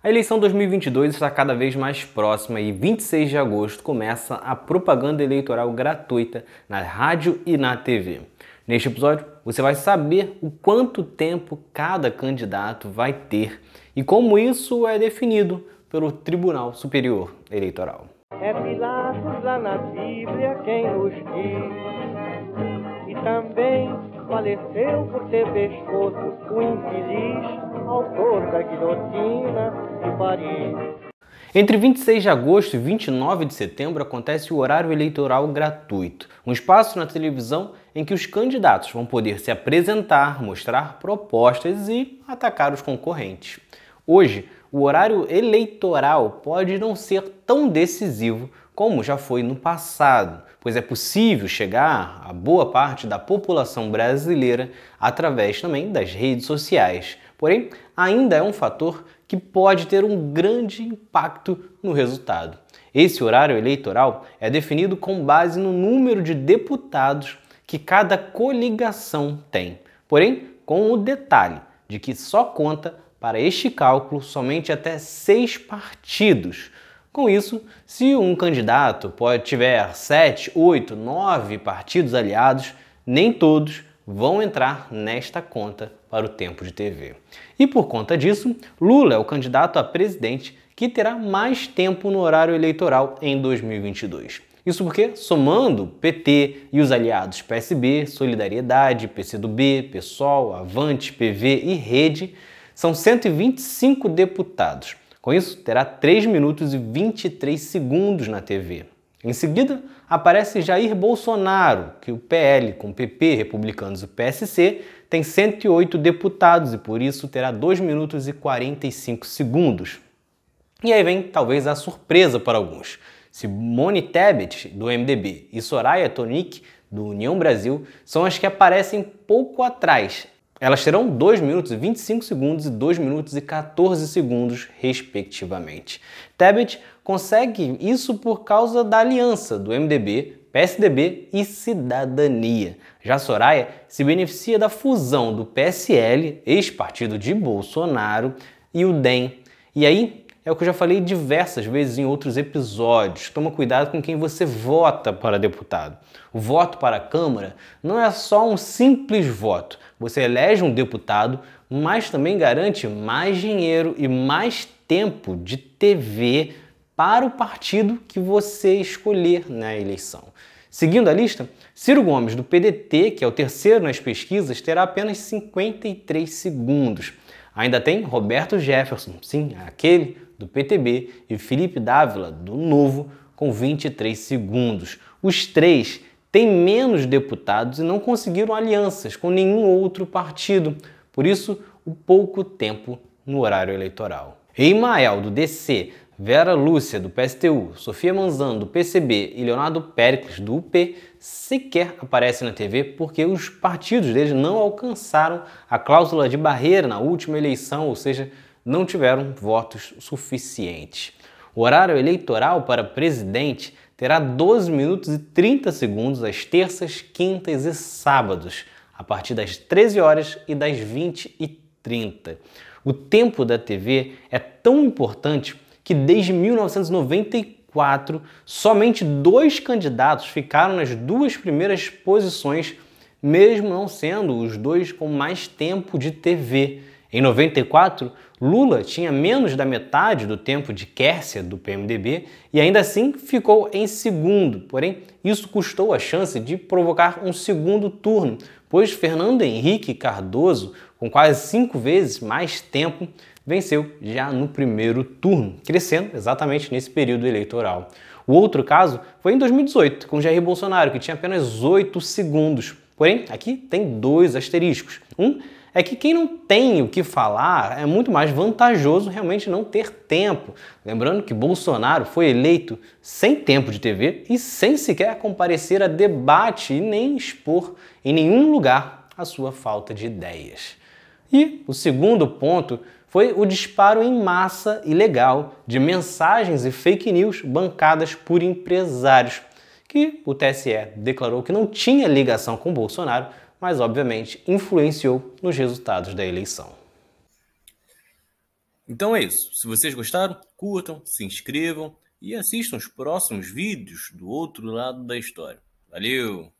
A eleição 2022 está cada vez mais próxima e 26 de agosto começa a propaganda eleitoral gratuita na rádio e na TV. Neste episódio, você vai saber o quanto tempo cada candidato vai ter e como isso é definido pelo Tribunal Superior Eleitoral. É Pilatos lá na Bíblia quem nos e também faleceu por ter pescoço o infeliz autor da guilhotina de Paris. Entre 26 de agosto e 29 de setembro acontece o horário eleitoral gratuito, um espaço na televisão em que os candidatos vão poder se apresentar, mostrar propostas e atacar os concorrentes. Hoje, o horário eleitoral pode não ser tão decisivo como já foi no passado, pois é possível chegar a boa parte da população brasileira através também das redes sociais. Porém, ainda é um fator que pode ter um grande impacto no resultado. Esse horário eleitoral é definido com base no número de deputados que cada coligação tem. Porém, com o detalhe de que só conta para este cálculo somente até seis partidos. Com isso, se um candidato pode tiver sete, oito, nove partidos aliados, nem todos vão entrar nesta conta para o tempo de TV. E por conta disso, Lula é o candidato a presidente que terá mais tempo no horário eleitoral em 2022. Isso porque, somando PT e os aliados PSB, Solidariedade, PCdoB, PSOL, Avante, PV e Rede, são 125 deputados. Com isso, terá 3 minutos e 23 segundos na TV. Em seguida, aparece Jair Bolsonaro, que o PL com PP, Republicanos e PSC tem 108 deputados e por isso terá 2 minutos e 45 segundos. E aí vem talvez a surpresa para alguns. Simone Tebet, do MDB, e Soraya Tonic, do União Brasil, são as que aparecem pouco atrás, elas terão 2 minutos e 25 segundos e 2 minutos e 14 segundos, respectivamente. Tebet consegue isso por causa da aliança do MDB, PSDB e Cidadania. Já Soraya se beneficia da fusão do PSL, ex-partido de Bolsonaro, e o DEM. E aí é o que eu já falei diversas vezes em outros episódios. Toma cuidado com quem você vota para deputado. O voto para a Câmara não é só um simples voto. Você elege um deputado, mas também garante mais dinheiro e mais tempo de TV para o partido que você escolher na eleição. Seguindo a lista, Ciro Gomes, do PDT, que é o terceiro nas pesquisas, terá apenas 53 segundos. Ainda tem Roberto Jefferson, sim, aquele do PTB, e Felipe Dávila, do Novo, com 23 segundos. Os três têm menos deputados e não conseguiram alianças com nenhum outro partido, por isso, o pouco tempo no horário eleitoral. Eimael, do DC, Vera Lúcia, do PSTU, Sofia Manzan, do PCB e Leonardo Péricles, do UP, sequer aparecem na TV porque os partidos deles não alcançaram a cláusula de barreira na última eleição, ou seja, não tiveram votos suficientes. O horário eleitoral para presidente terá 12 minutos e 30 segundos às terças, quintas e sábados, a partir das 13 horas e das 20 e 30. O tempo da TV é tão importante que desde 1994 somente dois candidatos ficaram nas duas primeiras posições, mesmo não sendo os dois com mais tempo de TV. Em 94, Lula tinha menos da metade do tempo de Quércia do PMDB e ainda assim ficou em segundo. Porém, isso custou a chance de provocar um segundo turno, pois Fernando Henrique Cardoso, com quase cinco vezes mais tempo, venceu já no primeiro turno, crescendo exatamente nesse período eleitoral. O outro caso foi em 2018, com Jair Bolsonaro, que tinha apenas 8 segundos. Porém, aqui tem dois asteriscos. Um é que quem não tem o que falar é muito mais vantajoso realmente não ter tempo. Lembrando que Bolsonaro foi eleito sem tempo de TV e sem sequer comparecer a debate e nem expor em nenhum lugar a sua falta de ideias. E o segundo ponto foi o disparo em massa ilegal de mensagens e fake news bancadas por empresários, que o TSE declarou que não tinha ligação com Bolsonaro, mas obviamente influenciou nos resultados da eleição. Então é isso. Se vocês gostaram, curtam, se inscrevam e assistam os próximos vídeos do outro lado da história. Valeu!